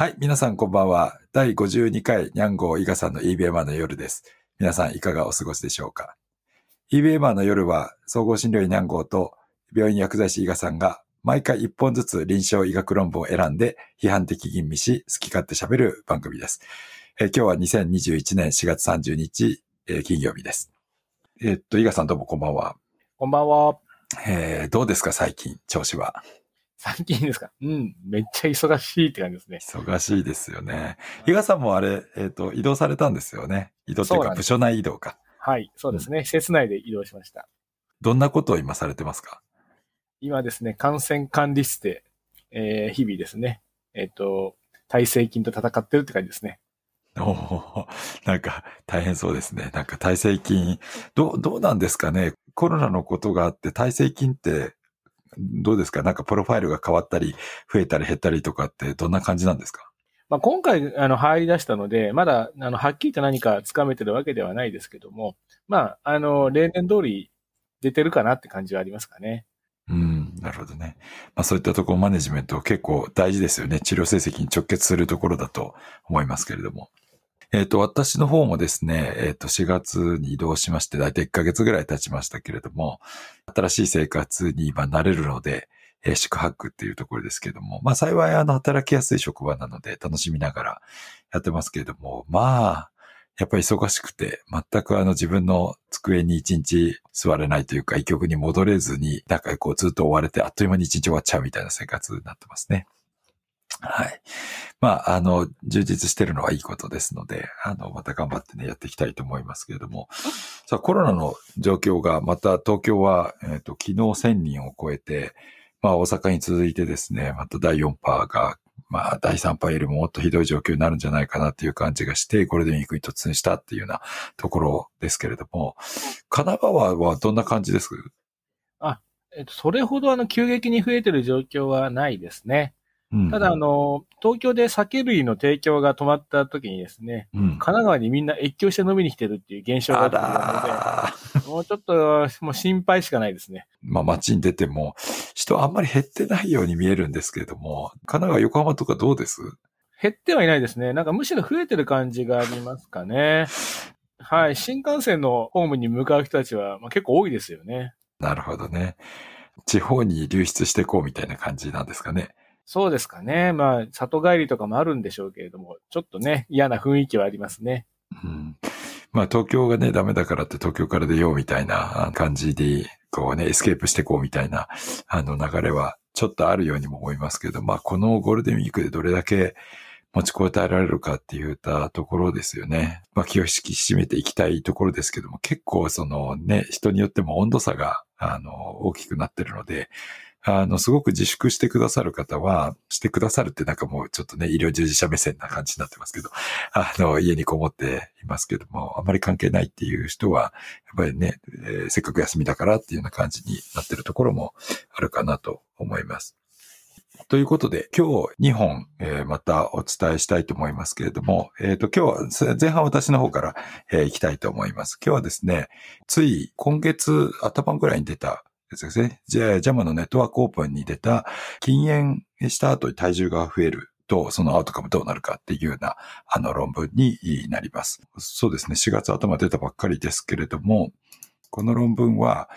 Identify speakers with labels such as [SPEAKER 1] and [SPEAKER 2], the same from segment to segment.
[SPEAKER 1] はい、皆さんこんばんは。第52回ニャンゴー伊賀さんの EBMR の夜です。皆さんいかがお過ごしでしょうか ?EBMR の夜は総合診療医ニャンゴーと病院薬剤師伊賀さんが毎回1本ずつ臨床医学論文を選んで批判的吟味し好き勝手喋る番組です。えー今日は2021年4月30日、えー金曜日です。えーっと、伊賀さんどうもこんばんは。
[SPEAKER 2] こんばんは。
[SPEAKER 1] えーどうですか最近、調子は？
[SPEAKER 2] 最近ですか？うん、めっちゃ忙しいって感じですね。
[SPEAKER 1] 忙しいですよね。伊賀さんもあれ、えっ、と、移動されたんですよね。移動というか部署内移動か。
[SPEAKER 2] はい、そうですね。施設内で移動しました。
[SPEAKER 1] どんなことを今されてますか？
[SPEAKER 2] 今ですね、感染管理室で、えー日々ですね、えっ、と、耐性菌と戦ってるって感じですね。
[SPEAKER 1] おーなんか大変そうですね。なんか耐性菌、どう、どうなんですかね？コロナのことがあって耐性菌ってどうですか？なんかプロファイルが変わったり、増えたり減ったりとかってどんな感じなんですか？
[SPEAKER 2] まあ、今回、あの、入り出したので、まだ、あの、はっきりと何か掴めてるわけではないですけども、まあ、あの、例年通り出てるかなって感じはありますかね。
[SPEAKER 1] うん、なるほどね。まあそういったところマネジメント結構大事ですよね。治療成績に直結するところだと思いますけれども。えっ、と、私の方もですね、えっ、と、4月に移動しまして、だいたい1ヶ月ぐらい経ちましたけれども、新しい生活に今慣れるので、えー宿泊っていうところですけれども、まあ幸いあの働きやすい職場なので楽しみながらやってますけれども、まあ、やっぱり忙しくて、全くあの自分の机に一日座れないというか、医局に戻れずに、なんかこうずっと追われて、あっという間に一日終わっちゃうみたいな生活になってますね。はい。まあ、あの、充実してるのはいいことですので、あの、また頑張ってね、やっていきたいと思いますけれども。さあ、コロナの状況が、また東京は、えっ、と、昨日1000人を超えて、まあ、大阪に続いてですね、また第4波が、まあ、第3波よりももっとひどい状況になるんじゃないかなっていう感じがして、ゴールデンウィークに突入したっていうようなところですけれども、神奈川はどんな感じです？
[SPEAKER 2] あえっと、それほどあの、急激に増えてる状況はないですね。
[SPEAKER 1] うん
[SPEAKER 2] ただ、あ、の、東京で酒類の提供が止まった時にですね、
[SPEAKER 1] うん。
[SPEAKER 2] 神奈川にみんな越境して飲みに来てるっていう現象があ
[SPEAKER 1] あ
[SPEAKER 2] ったので、もうちょっと、もう心配しかないですね。
[SPEAKER 1] まあ街に出ても人あんまり減ってないように見えるんですけれども、神奈川、横浜とかどうです？
[SPEAKER 2] 減ってはいないですね。なんかむしろ増えてる感じがありますかね。はい。新幹線のホームに向かう人たちは、まあ、結構多いですよね。
[SPEAKER 1] なるほどね。地方に流出していこうみたいな感じなんですかね。
[SPEAKER 2] そうですかね。まあ、里帰りとかもあるんでしょうけれども、ちょっとね、嫌な雰囲気はありますね。
[SPEAKER 1] うん。まあ東京がね、ダメだからって東京から出ようみたいな感じで、こうね、エスケープしていこうみたいな、あの流れはちょっとあるようにも思いますけど、まあこのゴールデンウィークでどれだけ持ちこたえられるかって言ったところですよね。まあ気を引き締めていきたいところですけども、結構そのね、人によっても温度差が、あの、大きくなってるので、あの、すごく自粛してくださる方は、してくださるってなんかもうちょっとね、医療従事者目線な感じになってますけど、あの、家にこもっていますけども、あまり関係ないっていう人は、やっぱりね、えーせっかく休みだからっていうような感じになってるところもあるかなと思います。ということで、今日2本、えーまたお伝えしたいと思いますけれども、えっ、と、今日は前半私の方から、えー行きたいと思います。今日はですね、つい今月頭ぐらいに出たですね。じゃあ、ジャマのネットワークオープンに出た禁煙した後に体重が増えると、そのアウトカムどうなるかっていうような、あの論文になります。そうですね。4月頭出たばっかりですけれども、この論文は、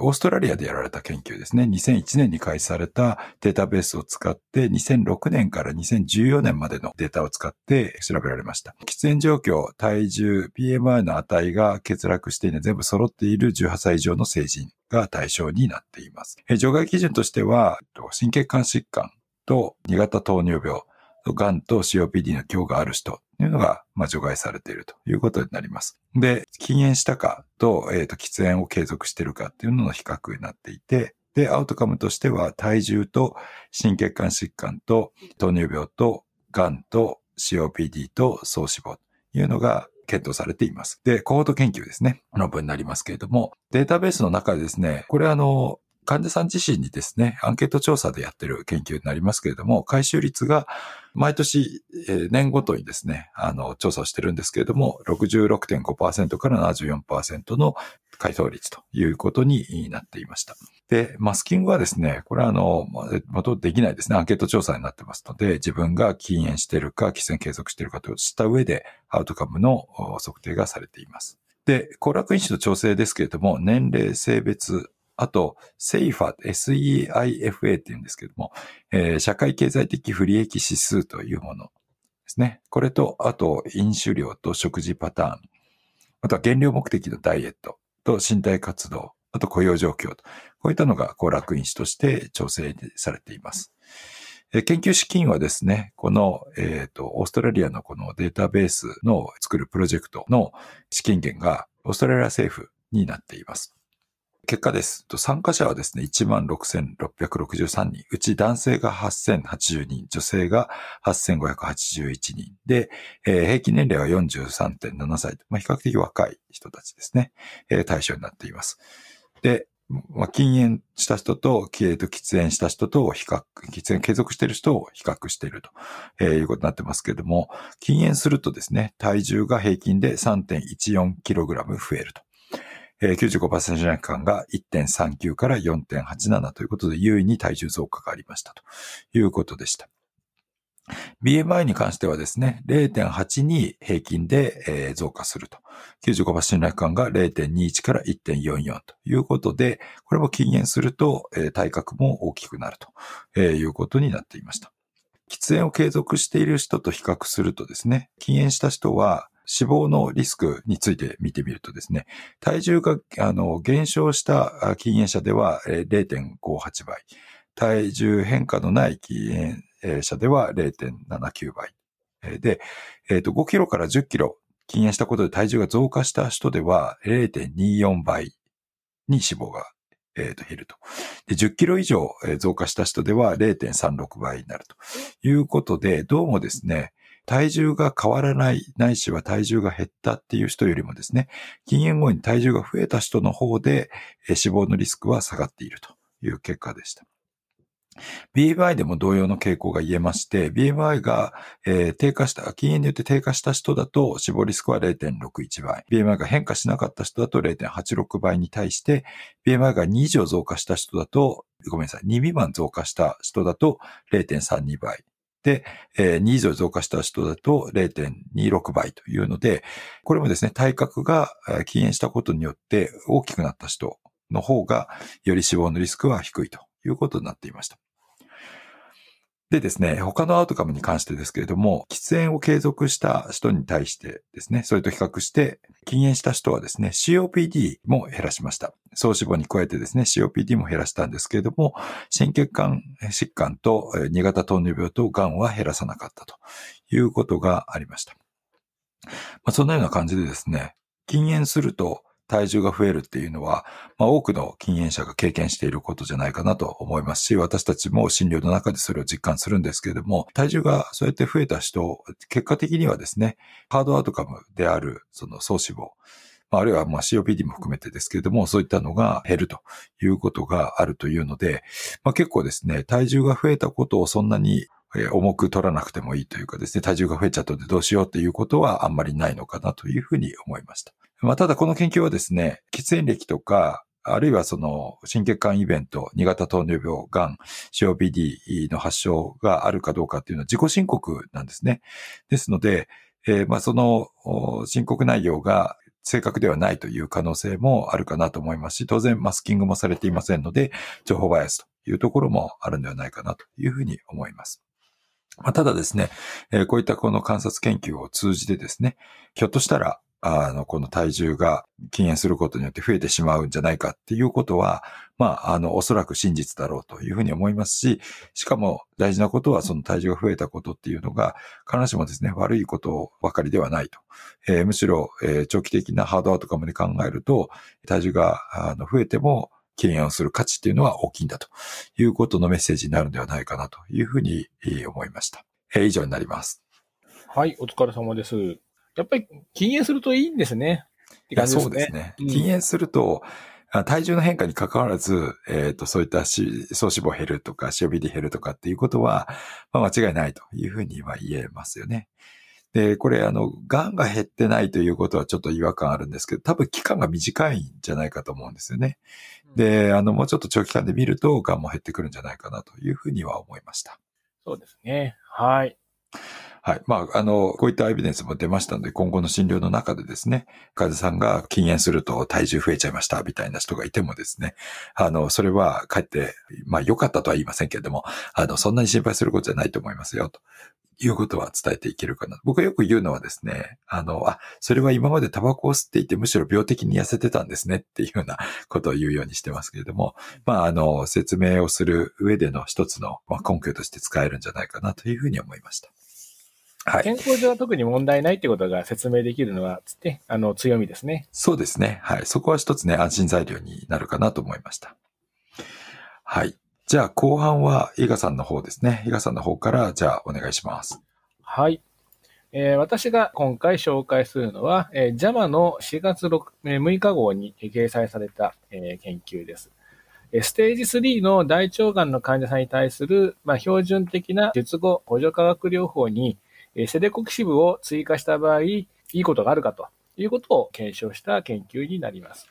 [SPEAKER 1] オーストラリアでやられた研究ですね。2001年に開始されたデータベースを使って、2006年から2014年までのデータを使って調べられました。喫煙状況、体重、PMI の値が欠落していない全部揃っている18歳以上の成人が対象になっています。え除外基準としては、心血管疾患と2型糖尿病、がんと COPD の今日がある人というのが、まあ、除外されているということになります。で、禁煙したかと、えっ、と、喫煙を継続しているかっていうのの比較になっていて、で、アウトカムとしては、体重と心血管疾患と糖尿病とがんと COPD と総脂肪というのが検討されています。で、コート研究ですね。の文になりますけれども、データベースの中でですね、これあの、患者さん自身にですね、アンケート調査でやってる研究になりますけれども、回収率が毎年、え年ごとにですね、あの、調査をしてるんですけれども、66.5%から74%の回答率ということになっていました。で、マスキングはですね、これはあの、元できないですね。アンケート調査になってますので、自分が禁煙してるか、喫煙継続してるかとした上で、アウトカムの測定がされています。で、行楽因子の調整ですけれども、年齢、性別、あと、セイファ、SEIFA って言うんですけども、えー、社会経済的不利益指数というものですね。これと、あと、飲酒量と食事パターン、あとは減量目的のダイエットと身体活動、あと雇用状況と、こういったのが行楽因子として調整されています。研究資金はですね、この、えっ、ー、と、オーストラリアのこのデータベースの作るプロジェクトの資金源がオーストラリア政府になっています。結果です。参加者はですね、16,663人。うち男性が8,080人、女性が8,581人。で、えー、平均年齢は43.7歳。まあ、比較的若い人たちですね。えー、対象になっています。で、まあ、禁煙した人と、えー、と喫煙した人と比較、喫煙継続している人を比較していると、いうことになってますけれども、禁煙するとですね、体重が平均で 3.14kg 増えると。えー、95%間が1.39から4.87ということで、優位に体重増加がありましたということでした。BMI に関してはですね、0.8に平均で、増加すると。95%信頼感が0.21から1.44ということで、これも禁煙すると、体格も大きくなると、いうことになっていました。喫煙を継続している人と比較するとですね、禁煙した人は死亡のリスクについて見てみるとですね、体重があの減少した禁煙者では0.58倍、体重変化のない禁煙者では0.79倍。で、え、ー、と、5キロから10キロ禁煙したことで体重が増加した人では0.24倍に死亡が、えー、と減ると。で、10キロ以上増加した人では0.36倍になるということで、どうもですね、体重が変わらない、ないしは体重が減ったっていう人よりもですね、禁煙後に体重が増えた人の方で、死亡のリスクは下がっているという結果でした。BMI でも同様の傾向が言えまして、BMI が、えー、低下した、禁煙によって低下した人だと死亡リスクは0.61倍。BMI が変化しなかった人だと0.86倍に対して、BMI が2以上増加した人だと、ごめんなさい、2未満増加した人だと0.32倍。で、えー、2以上増加した人だと0.26倍というので、これもですね、体格が禁煙したことによって大きくなった人の方が、より死亡のリスクは低いということになっていました。でですね、他のアウトカムに関してですけれども、喫煙を継続した人に対してですね、それと比較して、禁煙した人はですね、COPD も減らしました。総脂肪に加えてですね、COPD も減らしたんですけれども、心血管疾患と2型糖尿病と癌は減らさなかったということがありました。まあ、そんなような感じでですね、禁煙すると体重が増えるっていうのは、まあ、多くの禁煙者が経験していることじゃないかなと思いますし、私たちも診療の中でそれを実感するんですけれども、体重がそうやって増えた人、結果的にはですね、ハードアウトカムである、その総脂肪、あるいはま COPD も含めてですけれども、そういったのが減るということがあるというので、まあ、結構ですね、体重が増えたことをそんなに重く取らなくてもいいというかですね、体重が増えちゃったのでどうしようっていうことはあんまりないのかなというふうに思いました。まあ、ただこの研究はですね、喫煙歴とか、あるいはその心血管イベント、2型糖尿病、癌、COPD の発症があるかどうかっていうのは自己申告なんですね。ですので、えー、まあその申告内容が正確ではないという可能性もあるかなと思いますし、当然マスキングもされていませんので、情報バイアスというところもあるんではないかなというふうに思います。まあ、ただですね、え、こういったこの観察研究を通じてですね、ひょっとしたらあの、この体重が禁煙することによって増えてしまうんじゃないかっていうことは、まあ、あの、おそらく真実だろうというふうに思いますし、しかも大事なことはその体重が増えたことっていうのが、必ずしもですね、悪いことばかりではないと。えー、むしろ、えー、長期的なハードアウトカムで考えると、体重があの増えても禁煙をする価値っていうのは大きいんだということのメッセージになるんではないかなというふうに思いました。えー、以上になります。
[SPEAKER 2] はい、お疲れ様です。やっぱり禁煙するといいんですね。
[SPEAKER 1] いや、そうですね。禁煙すると、体重の変化に関わらず、えっ、ー、と、そういった総脂肪減るとか、COPD 減るとかっていうことは、まあ、間違いないというふうには言えますよね。で、これ、あの、癌が減ってないということはちょっと違和感あるんですけど、多分期間が短いんじゃないかと思うんですよね。で、あの、もうちょっと長期間で見ると、癌も減ってくるんじゃないかなというふうには思いました。
[SPEAKER 2] そうですね。はい。
[SPEAKER 1] はい。まあ、あの、こういったエビデンスも出ましたので、今後の診療の中でですね、患者さんが禁煙すると体重増えちゃいました、みたいな人がいてもですね、あの、それはかえって、まあ、良かったとは言いませんけれども、あの、そんなに心配することじゃないと思いますよ、ということは伝えていけるかな。僕がよく言うのはですね、あの、あ、それは今までタバコを吸っていてむしろ病的に痩せてたんですねっていうようなことを言うようにしてますけれども、まあ、あの、説明をする上での一つのま根拠として使えるんじゃないかなというふうに思いました。
[SPEAKER 2] はい。健康上は特に問題ないってことが説明できるのは、つって、あの、強みですね。
[SPEAKER 1] そうですね。はい。そこは一つね、安心材料になるかなと思いました。はい。じゃあ、後半は、伊賀さんの方ですね。伊賀さんの方から、じゃあ、お願いします。
[SPEAKER 2] はい。えー、私が今回紹介するのは、えー、JAMA の4月 6,、えー、6日号に掲載された、えー、研究です。ステージ3の大腸がんの患者さんに対する、まあ、標準的な術後補助化学療法に、えセデコキシブを追加した場合、いいことがあるかということを検証した研究になります。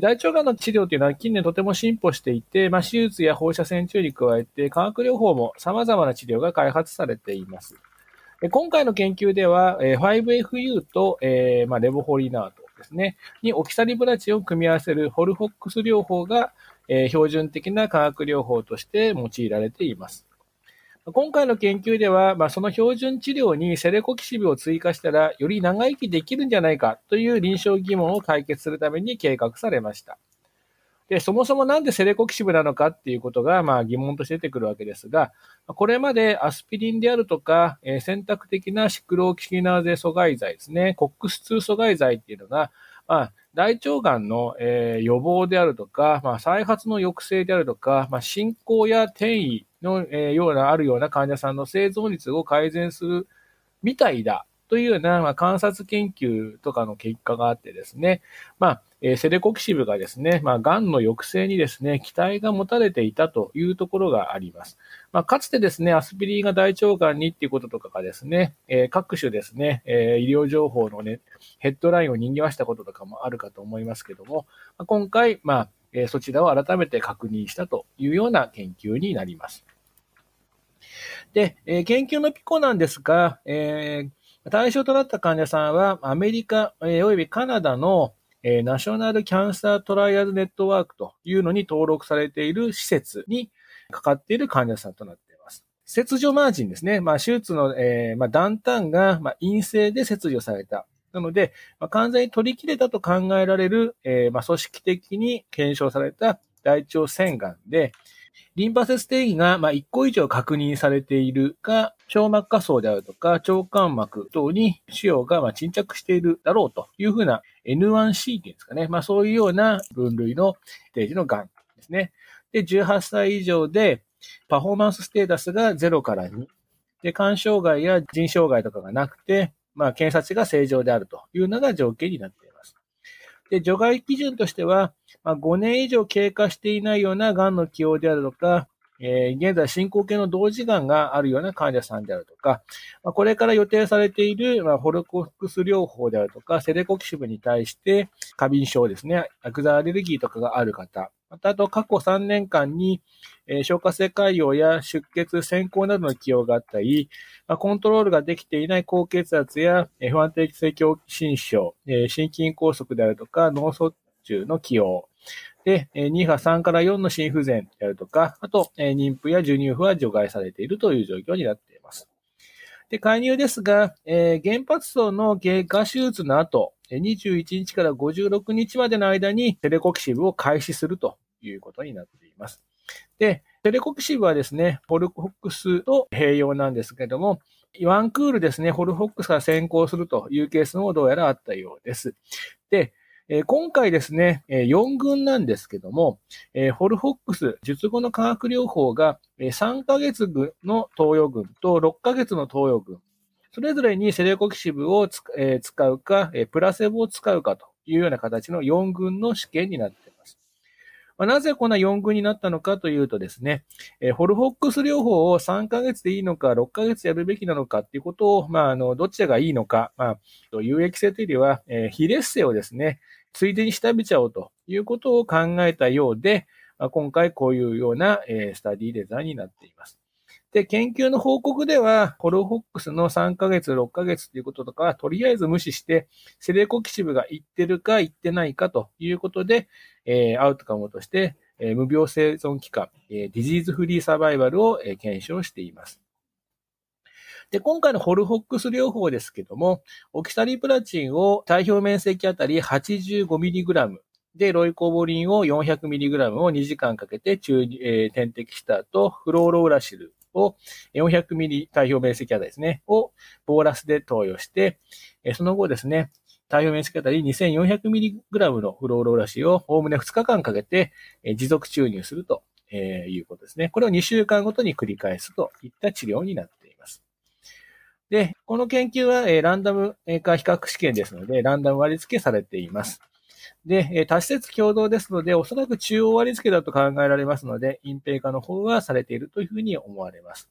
[SPEAKER 2] 大腸がんの治療というのは近年とても進歩していて、まあ、手術や放射線治療に加えて化学療法も様々な治療が開発されています。今回の研究では、5FU と、えーまあ、レボホリナートですね、にオキサリブラチを組み合わせるホルフォックス療法が、えー、標準的な化学療法として用いられています。今回の研究では、まあ、その標準治療にセレコキシビを追加したら、より長生きできるんじゃないかという臨床疑問を解決するために計画されました。で、そもそもなんでセレコキシブなのかっていうことが、まあ疑問として出てくるわけですが、これまでアスピリンであるとか、えー、選択的なシクロキシナーゼ阻害剤ですね、コックス2阻害剤っていうのが、まあ、大腸がんの、えー、予防であるとか、まあ、再発の抑制であるとか、まあ、進行や転移の、えー、ような、あるような患者さんの生存率を改善するみたいだというような、まあ、観察研究とかの結果があってですね、まあ、えー、セレコキシブがですね、まあ、癌の抑制にですね、期待が持たれていたというところがあります。まあ、かつてですね、アスピリンが大腸がんにっていうこととかがですね、えー、各種ですね、えー、医療情報のね、ヘッドラインを賑わしたこととかもあるかと思いますけども、まあ、今回、まあ、えー、そちらを改めて確認したというような研究になります。で、え、研究のピコなんですが、えー、対象となった患者さんは、アメリカ、えー、およびカナダの、え、ナショナルキャンサートライアルネットワークというのに登録されている施設にかかっている患者さんとなっています。切除マージンですね。まあ、手術の、えー、まあ、断端が、まあ、陰性で切除された。なので、まあ、完全に取り切れたと考えられる、えー、まあ、組織的に検証された大腸腺がんで、リンパ節定義が、まあ、1個以上確認されているが、小膜下層であるとか、腸間膜等に腫瘍がまあ沈着しているだろうというふうな N1C っていうんですかね。まあ、そういうような分類のステージの癌ですね。で、18歳以上で、パフォーマンスステータスが0から2。で、肝障害や腎障害とかがなくて、まあ、検査値が正常であるというのが条件になっています。で、除外基準としては、まあ、5年以上経過していないような癌の起用であるとか、えー、現在進行形の同時がんがあるような患者さんであるとか、まあ、これから予定されている、まあ、ホルコフクス療法であるとか、セレコキシブに対して、過敏症ですね、アクザアレルギーとかがある方、また、あと過去3年間に、えー、消化性潰瘍や出血、先行などの起用があったり、まあ、コントロールができていない高血圧や、えー、不安定性胸心症、えー、心筋梗塞であるとか、脳卒中の起用、で、2波3から4の心不全であるとか、あと、妊婦や授乳婦は除外されているという状況になっています。で、介入ですが、えー、原発層の経過手術の後、21日から56日までの間にテレコキシブを開始するということになっています。で、テレコキシブはですね、ホルホックスと併用なんですけれども、ワンクールですね、ホルホックスが先行するというケースもどうやらあったようです。で、えー、今回ですね、え、4群なんですけども、えー、ホルホックス、術後の化学療法が、え、3ヶ月の投与群と6ヶ月の投与群、それぞれにセレコキシブを、え、使うか、え、プラセボを使うかというような形の4群の試験になっています。まあ、なぜこんな4群になったのかというとですね、えー、ホルホックス療法を3ヶ月でいいのか、6ヶ月やるべきなのかっていうことを、まあ、あの、どちらがいいのか、まあ、有益性というよりは、えー、非劣性をですね、ついでに調べちゃおうということを考えたようで、今回こういうような、スタディデザインになっています。で、研究の報告では、ホルホックスの3ヶ月、6ヶ月ということとか、とりあえず無視して、セレコキシブが言ってるか言ってないかということで、え、アウトカムとして、え、無病生存期間、え、ディジーズフリーサバイバルを、え、検証しています。で、今回のホルホックス療法ですけども、オキサリプラチンを体表面積あたり 85mg で、ロイコボリンを 400mg を2時間かけて中、えー、点滴した後、フローローラシルを400ミリ体表面積あたりですね、をボーラスで投与して、その後ですね、体表面積あたり 2400mg のフローローラシルをおおむね2日間かけて持続注入するということですね。これを2週間ごとに繰り返すといった治療になっています。で、この研究はえランダム化比較試験ですので、ランダム割り付けされています。で、え多施設共同ですので、おそらく中央割付だと考えられますので、隠蔽化の方はされているというふうに思われます。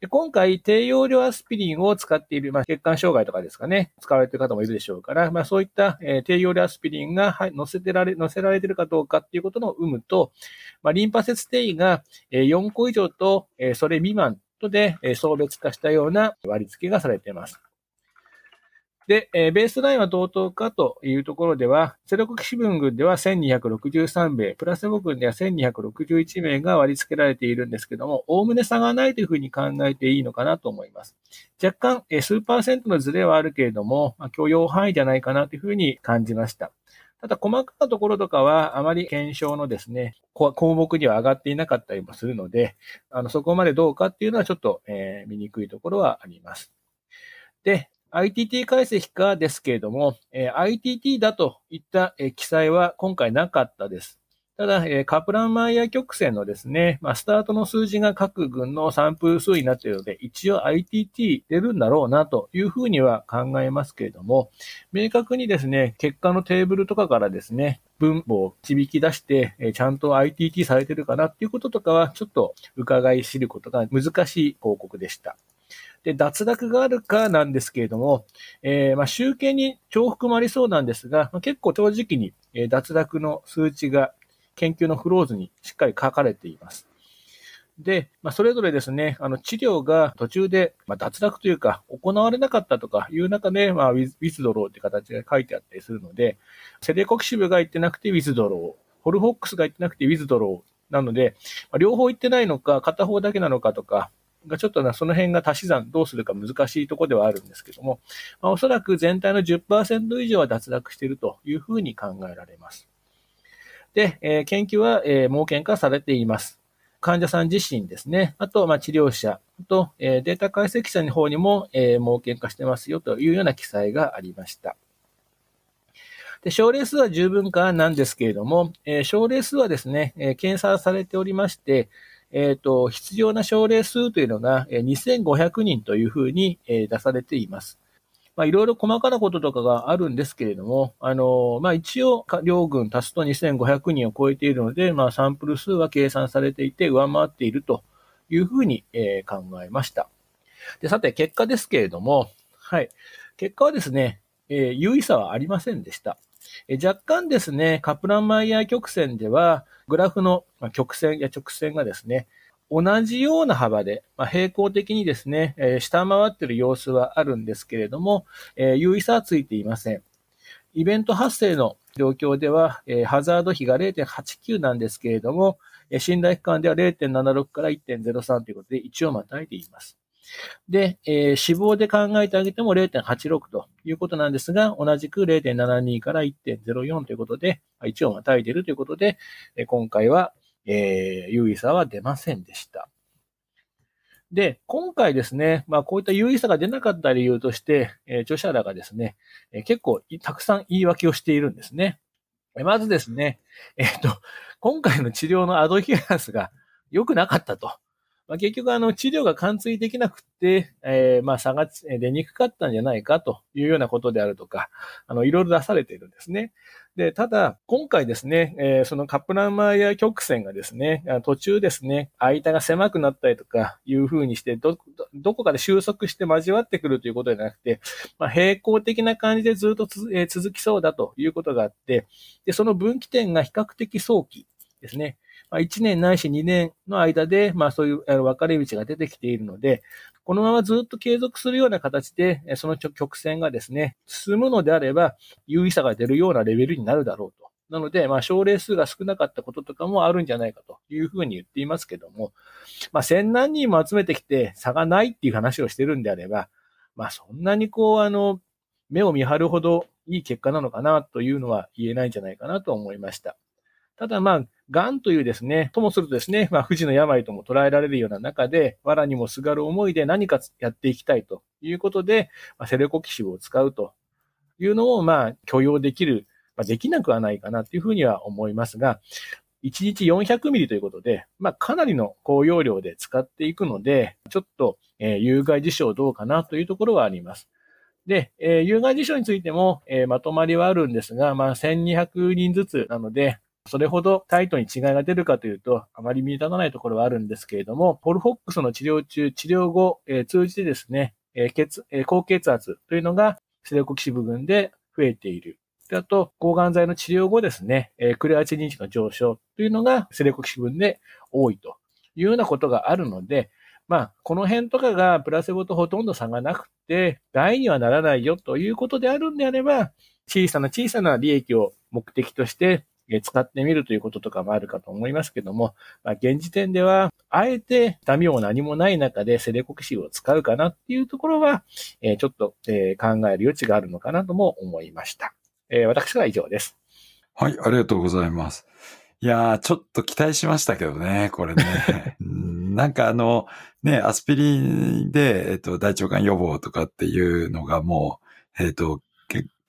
[SPEAKER 2] で今回、低用量アスピリンを使っている、まあ、血管障害とかですかね、使われている方もいるでしょうから、まあ、そういった、えー、低用量アスピリンが、はい、乗せてられ、乗せられているかどうかっていうことの有無と、まあ、リンパ節定位が、えー、4個以上と、えー、それ未満とで、え、層別化したような割り付けがされています。で、え、ベースラインは同等かというところでは、セロコキシ分群では1263名、プラセボ群では1261名が割り付けられているんですけども、おおむね差がないというふうに考えていいのかなと思います。若干、え、数パーセントのズレはあるけれども、許容範囲じゃないかなというふうに感じました。ただ、細かなところとかは、あまり検証のですね、項目には上がっていなかったりもするので、あの、そこまでどうかっていうのはちょっと、えー、見にくいところはあります。で、ITT 解析かですけれども、えー、ITT だといった、えー、記載は今回なかったです。ただ、えー、カプランマイヤー曲線のですね、まあ、スタートの数字が各群のサンプル数になっているので、一応 ITT 出るんだろうなというふうには考えますけれども、明確にですね、結果のテーブルとかからですね、分母を導き出して、えー、ちゃんと ITT されてるかなっていうこととかは、ちょっと伺い知ることが難しい報告でした。で、脱落があるかなんですけれども、えー、まあ、集計に重複もありそうなんですが、まあ、結構正直に、え、脱落の数値が研究のフローズにしっかり書かれています。で、まあ、それぞれですね、あの、治療が途中で、まあ、脱落というか、行われなかったとかいう中で、まあ、ウィズドローって形が書いてあったりするので、セレコキシブが言ってなくてウィズドロー、ホルホックスが言ってなくてウィズドローなので、まあ、両方言ってないのか、片方だけなのかとか、がちょっとな、その辺が足し算どうするか難しいところではあるんですけども、まあ、おそらく全体の10%以上は脱落しているというふうに考えられます。で、えー、研究は、えー、盲検化されています。患者さん自身ですね。あと、まあ、治療者、と、えー、データ解析者の方にも、えー、盲検化してますよというような記載がありました。で、症例数は十分かなんですけれども、えー、症例数はですね、えー、検査されておりまして、えっ、ー、と、必要な症例数というのが2500人というふうにえ出されています。まあ、いろいろ細かなこととかがあるんですけれども、あの、まあ、一応、両軍足すと2500人を超えているので、まあ、サンプル数は計算されていて上回っているというふうに、え、考えました。で、さて、結果ですけれども、はい。結果はですね、えー、優位差はありませんでした。え若干ですね、カプランマイヤー曲線では、グラフの曲線や直線がですね、同じような幅で、まあ、平行的にですね、えー、下回ってる様子はあるんですけれども、えー、優位差はついていません。イベント発生の状況では、えー、ハザード比が0.89なんですけれども、えー、信頼区間では0.76から1.03ということで一応またいでいます。で、えー、死亡で考えてあげても0.86ということなんですが、同じく0.72から1.04ということで、一応またいでいるということで、今回は、えー、優位差は出ませんでした。で、今回ですね、まあこういった優位差が出なかった理由として、えー、著者らがですね、えー、結構たくさん言い訳をしているんですね。まずですね、えっ、ー、と、今回の治療のアドヒアランスが良くなかったと。まあ、結局あの治療が完遂できなくて、えー、まあ差が出にくかったんじゃないかというようなことであるとか、あの、いろいろ出されているんですね。で、ただ、今回ですね、えー、そのカップラーマーや曲線がですね、途中ですね、間が狭くなったりとかいう風にして、ど、どこかで収束して交わってくるということではなくて、まあ、平行的な感じでずっとえー、続きそうだということがあって、で、その分岐点が比較的早期ですね。まあ、1年ないし2年の間で、まあそういう分かれ道が出てきているので、このままずっと継続するような形で、その曲線がですね、進むのであれば、有意差が出るようなレベルになるだろうと。なので、まあ、症例数が少なかったこととかもあるんじゃないかというふうに言っていますけども、まあ、千何人も集めてきて差がないっていう話をしてるんであれば、まあ、そんなにこう、あの、目を見張るほどいい結果なのかなというのは言えないんじゃないかなと思いました。ただまあ、癌というですね、ともするとですね、まあ、富士の病とも捉えられるような中で、藁にもすがる思いで何かやっていきたいということで、まあ、セレコキシブを使うというのを、まあ、許容できる、まあ、できなくはないかなというふうには思いますが、1日400ミリということで、まあ、かなりの高容量で使っていくので、ちょっと、えー、有害事象どうかなというところはあります。で、えー、有害事象についても、えー、まとまりはあるんですが、まあ、1200人ずつなので、それほどタイトに違いが出るかというと、あまり見立たないところはあるんですけれども、ポルフォックスの治療中、治療後、えー、通じてですね、えー血えー、高血圧というのがセレコキシ部群で増えている。であと、抗がん剤の治療後ですね、えー、クレアチニン値の上昇というのがセレコキシ分で多いというようなことがあるので、まあ、この辺とかがプラセボとほとんど差がなくて、害にはならないよということであるんであれば、小さな小さな利益を目的として使ってみるということとかもあるかと思いますけども、まあ、現時点では、あえて痛みも何もない中でセレコキシーを使うかなっていうところは、えー、ちょっと、えー、考える余地があるのかなとも思いました。えー、私は以上です。
[SPEAKER 1] はい、ありがとうございます。いやー、ちょっと期待しましたけどね、これね。なんかあの、ね、アスピリンで、えっと、大腸がん予防とかっていうのがもう、えっと、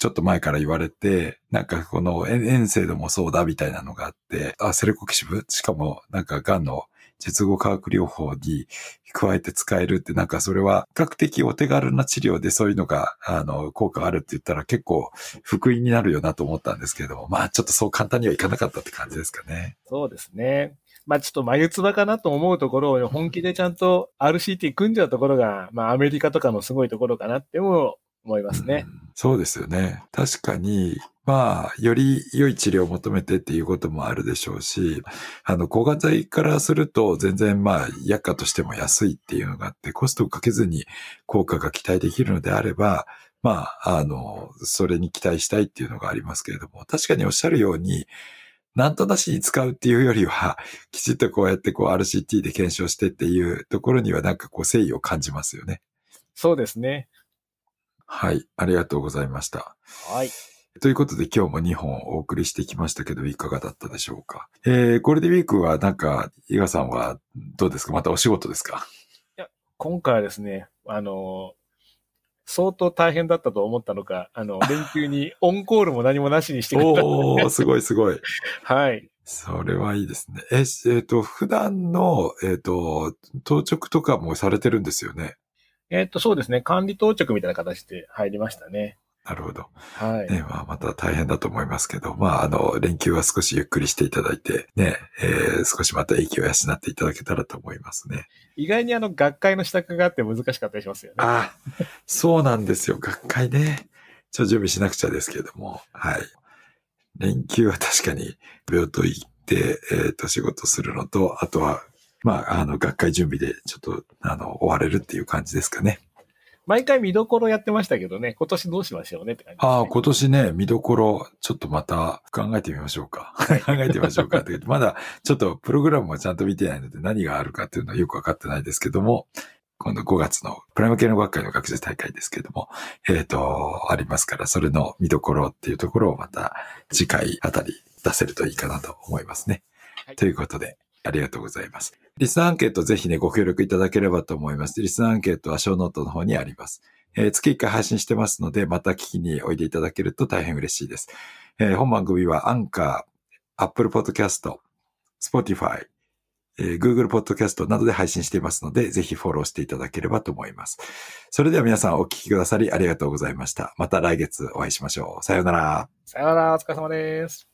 [SPEAKER 1] ちょっと前から言われて、なんかこの遠征でもそうだみたいなのがあって、あ、セレコキシブ？しかもなんか癌の術後化学療法に加えて使えるってなんかそれは比較的お手軽な治療でそういうのが、あの、効果あるって言ったら結構福音になるよなと思ったんですけれども、まあちょっとそう簡単にはいかなかったって感じですかね。
[SPEAKER 2] そうですね。まあちょっと眉唾かなと思うところを本気でちゃんと RCT 組んじゃうところが、まあアメリカとかのすごいところかなっても思いますね、うん。
[SPEAKER 1] そうですよね。確かに、まあ、より良い治療を求めてっていうこともあるでしょうし、あの、抗がん剤からすると全然まあ、薬価としても安いっていうのがあって、コストをかけずに効果が期待できるのであれば、まあ、あの、それに期待したいっていうのがありますけれども、確かにおっしゃるように、なんとなしに使うっていうよりは、きちっとこうやってこう RCT で検証してっていうところにはなんかこう誠意を感じますよね。
[SPEAKER 2] そうですね。
[SPEAKER 1] はい。ありがとうございました。
[SPEAKER 2] はい。
[SPEAKER 1] ということで今日も2本お送りしてきましたけど、いかがだったでしょうか？えー、ゴールデンウィークはなんか、伊賀さんはどうですか？またお仕事ですか？
[SPEAKER 2] いや、今回はですね、あの、相当大変だったと思ったのか、あの、連休にオンコールも何もなしにしてくれた。
[SPEAKER 1] おー、すごいすごい。
[SPEAKER 2] はい。
[SPEAKER 1] それはいいですね。え、えっ、ー、と、普段の、えっ、ー、と、当直とかもされてるんですよね？
[SPEAKER 2] えっ、と、そうですね。管理当直みたいな形で入りましたね。
[SPEAKER 1] なるほど。
[SPEAKER 2] はい。
[SPEAKER 1] ね、まあ、また大変だと思いますけど、まあ、あの、連休は少しゆっくりしていただいて、ね、えー、少しまた息を養っていただけたらと思いますね。
[SPEAKER 2] 意外にあの、学会の支度があって難しかったりしますよね。
[SPEAKER 1] ああ、そうなんですよ。学会ね。ちょ、準備しなくちゃですけれども、はい。連休は確かに病棟行って、えっ、ー、と、仕事するのと、あとはまあ、あの、学会準備でちょっと、あの、終われるっていう感じですかね。
[SPEAKER 2] 毎回見どころやってましたけどね、今年どうしましょうねって感じ、
[SPEAKER 1] ね、ああ、今年ね、見どころ、ちょっとまた考えてみましょうか。考えてみましょうかって。まだ、ちょっとプログラムもちゃんと見てないので何があるかっていうのはよくわかってないですけども、今度5月のプライム系の学会の学術大会ですけども、えっ、ー、と、ありますから、それの見どころっていうところをまた次回あたり出せるといいかなと思いますね。はい、ということで、ありがとうございます。リスナーアンケートぜひね、ご協力いただければと思います。リスナーアンケートはショーノートの方にあります。えー、月1回配信してますので、また聞きにおいでいただけると大変嬉しいです。えー、本番組は Anchor、Apple Podcast、Spotify、えー Google Podcast などで配信していますので、ぜひフォローしていただければと思います。それでは皆さんお聞きくださりありがとうございました。また来月お会いしましょう。さようなら。
[SPEAKER 2] さようなら、お疲れ様です。